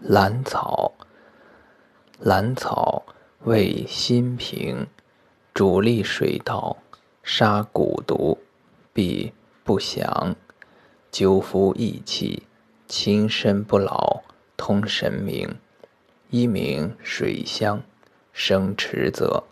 兰草，兰草味辛平，主利水道，杀蛊毒，必不祥。灸服益气，轻身不老，通神明。一名水香，生池泽。